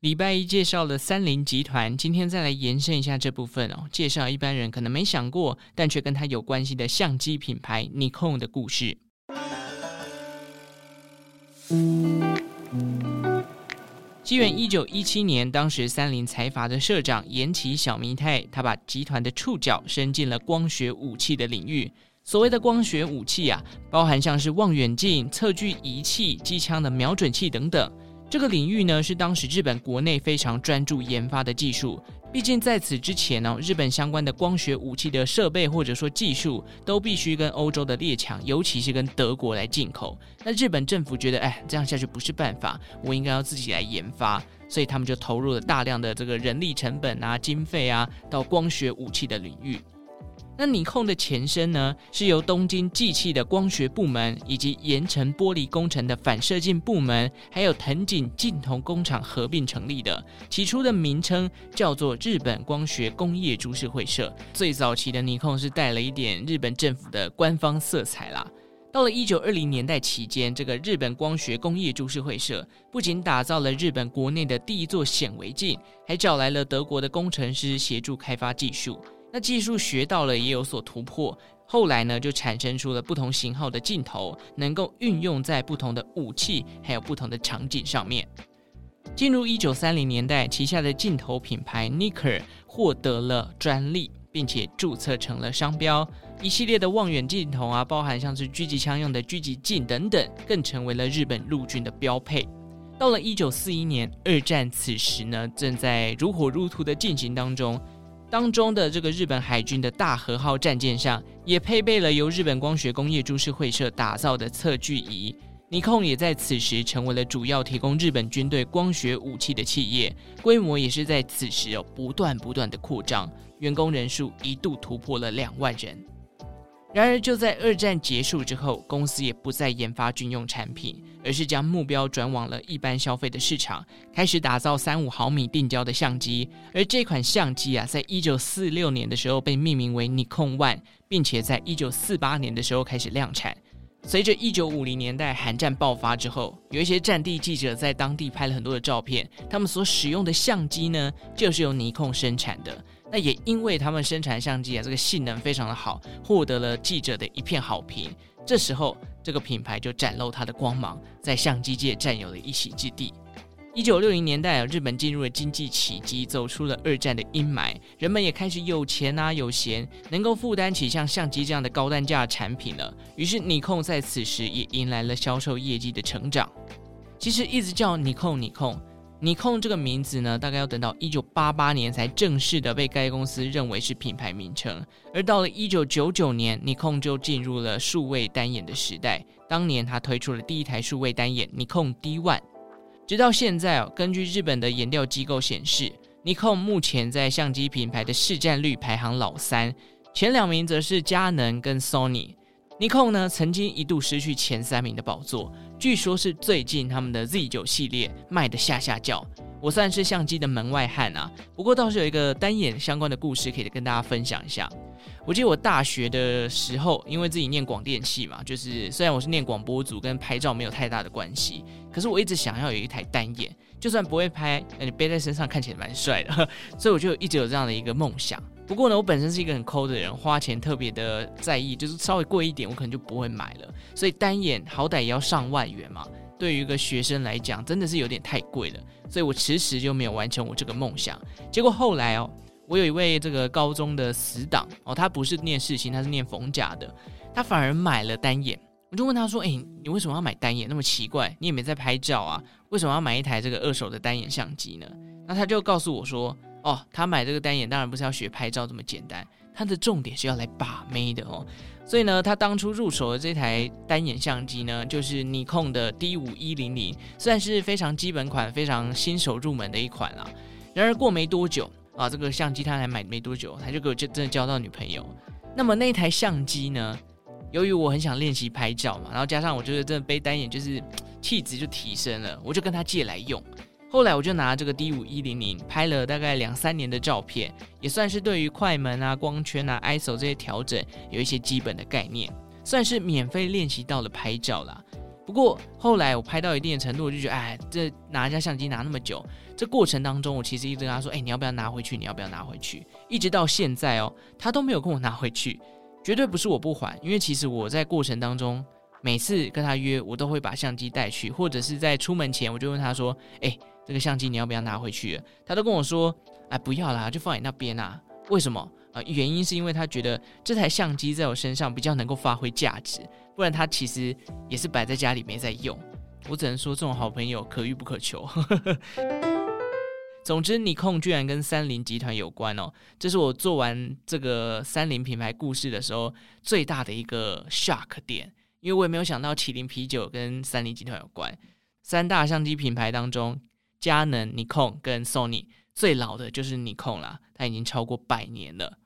礼拜一介绍了三菱集团，今天再来延伸一下这部分哦，介绍一般人可能没想过，但却跟它有关系的相机品牌 Nikon 的故事。西元一九一七年，当时三菱财阀的社长岩崎小弥太，他把集团的触角伸进了光学武器的领域。所谓的光学武器啊，包含像是望远镜、测距仪器、机枪的瞄准器等等。这个领域呢，是当时日本国内非常专注研发的技术。毕竟在此之前呢，日本相关的光学武器的设备或者说技术，都必须跟欧洲的列强，尤其是跟德国来进口。那日本政府觉得，哎，这样下去不是办法，我应该要自己来研发，所以他们就投入了大量的这个人力成本啊、经费啊，到光学武器的领域。那尼控的前身呢，是由东京计器的光学部门，以及盐城玻璃工程的反射镜部门，还有藤井镜头工厂合并成立的。起初的名称叫做日本光学工业株式会社。最早期的尼控是带了一点日本政府的官方色彩啦。到了一九二零年代期间，这个日本光学工业株式会社不仅打造了日本国内的第一座显微镜，还找来了德国的工程师协助开发技术。那技术学到了也有所突破，后来呢就产生出了不同型号的镜头，能够运用在不同的武器还有不同的场景上面。进入一九三零年代，旗下的镜头品牌 Nikkor 获得了专利，并且注册成了商标。一系列的望远镜头啊，包含像是狙击枪用的狙击镜等等，更成为了日本陆军的标配。到了一九四一年，二战此时呢正在如火如荼的进行当中。当中的这个日本海军的大和号战舰上，也配备了由日本光学工业株式会社打造的测距仪。尼控也在此时成为了主要提供日本军队光学武器的企业，规模也是在此时哦不断不断的扩张，员工人数一度突破了两万人。然而就在二战结束之后，公司也不再研发军用产品。而是将目标转往了一般消费的市场，开始打造三五毫米定焦的相机。而这款相机啊，在一九四六年的时候被命名为 Nikon One，并且在一九四八年的时候开始量产。随着一九五零年代韩战爆发之后，有一些战地记者在当地拍了很多的照片，他们所使用的相机呢，就是由尼康生产的。那也因为他们生产相机啊，这个性能非常的好，获得了记者的一片好评。这时候，这个品牌就展露它的光芒，在相机界占有了一席之地。一九六零年代啊，日本进入了经济奇迹，走出了二战的阴霾，人们也开始有钱啊，有闲，能够负担起像相机这样的高单价产品了。于是，尼康在此时也迎来了销售业绩的成长。其实，一直叫尼康，尼康。尼康这个名字呢，大概要等到一九八八年才正式的被该公司认为是品牌名称。而到了一九九九年，尼康就进入了数位单眼的时代。当年他推出了第一台数位单眼尼康 D1。直到现在哦，根据日本的研调机构显示，尼康目前在相机品牌的市占率排行老三，前两名则是佳能跟 Sony。尼康呢，曾经一度失去前三名的宝座。据说，是最近他们的 Z9 系列卖得下下叫。我算是相机的门外汉啊，不过倒是有一个单眼相关的故事可以跟大家分享一下。我记得我大学的时候，因为自己念广电系嘛，就是虽然我是念广播组，跟拍照没有太大的关系，可是我一直想要有一台单眼，就算不会拍，那你背在身上看起来蛮帅的，所以我就一直有这样的一个梦想。不过呢，我本身是一个很抠的人，花钱特别的在意，就是稍微贵一点，我可能就不会买了。所以单眼好歹也要上万元嘛，对于一个学生来讲，真的是有点太贵了。所以我迟迟就没有完成我这个梦想。结果后来哦，我有一位这个高中的死党哦，他不是念世新，他是念逢甲的，他反而买了单眼。我就问他说：“诶，你为什么要买单眼？那么奇怪，你也没在拍照啊，为什么要买一台这个二手的单眼相机呢？”那他就告诉我说。哦，他买这个单眼当然不是要学拍照这么简单，他的重点是要来把妹的哦。所以呢，他当初入手的这台单眼相机呢，就是尼康的 D 五一零零，算是非常基本款、非常新手入门的一款啦。然而过没多久啊，这个相机他还买没多久，他就给我就真的交到女朋友。那么那台相机呢，由于我很想练习拍照嘛，然后加上我觉得真的背单眼就是气质就提升了，我就跟他借来用。后来我就拿这个 D 五一零零拍了大概两三年的照片，也算是对于快门啊、光圈啊、ISO 这些调整有一些基本的概念，算是免费练习到了拍照啦。不过后来我拍到一定的程度，我就觉得，哎，这拿人家相机拿那么久，这过程当中我其实一直跟他说，哎，你要不要拿回去？你要不要拿回去？一直到现在哦，他都没有跟我拿回去。绝对不是我不还，因为其实我在过程当中，每次跟他约，我都会把相机带去，或者是在出门前，我就问他说：“哎，这个相机你要不要拿回去？”他都跟我说：“哎，不要啦，就放你那边啊。”为什么？啊、原因是因为他觉得这台相机在我身上比较能够发挥价值，不然他其实也是摆在家里没在用。我只能说，这种好朋友可遇不可求。总之，尼康居然跟三菱集团有关哦，这是我做完这个三菱品牌故事的时候最大的一个 shock 点，因为我也没有想到麒麟啤酒跟三菱集团有关。三大相机品牌当中，佳能、尼康跟 Sony 最老的就是尼康啦，它已经超过百年了。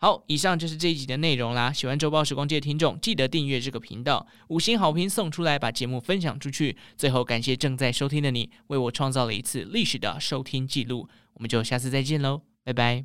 好，以上就是这一集的内容啦。喜欢周报时光机的听众，记得订阅这个频道，五星好评送出来，把节目分享出去。最后，感谢正在收听的你，为我创造了一次历史的收听记录。我们就下次再见喽，拜拜。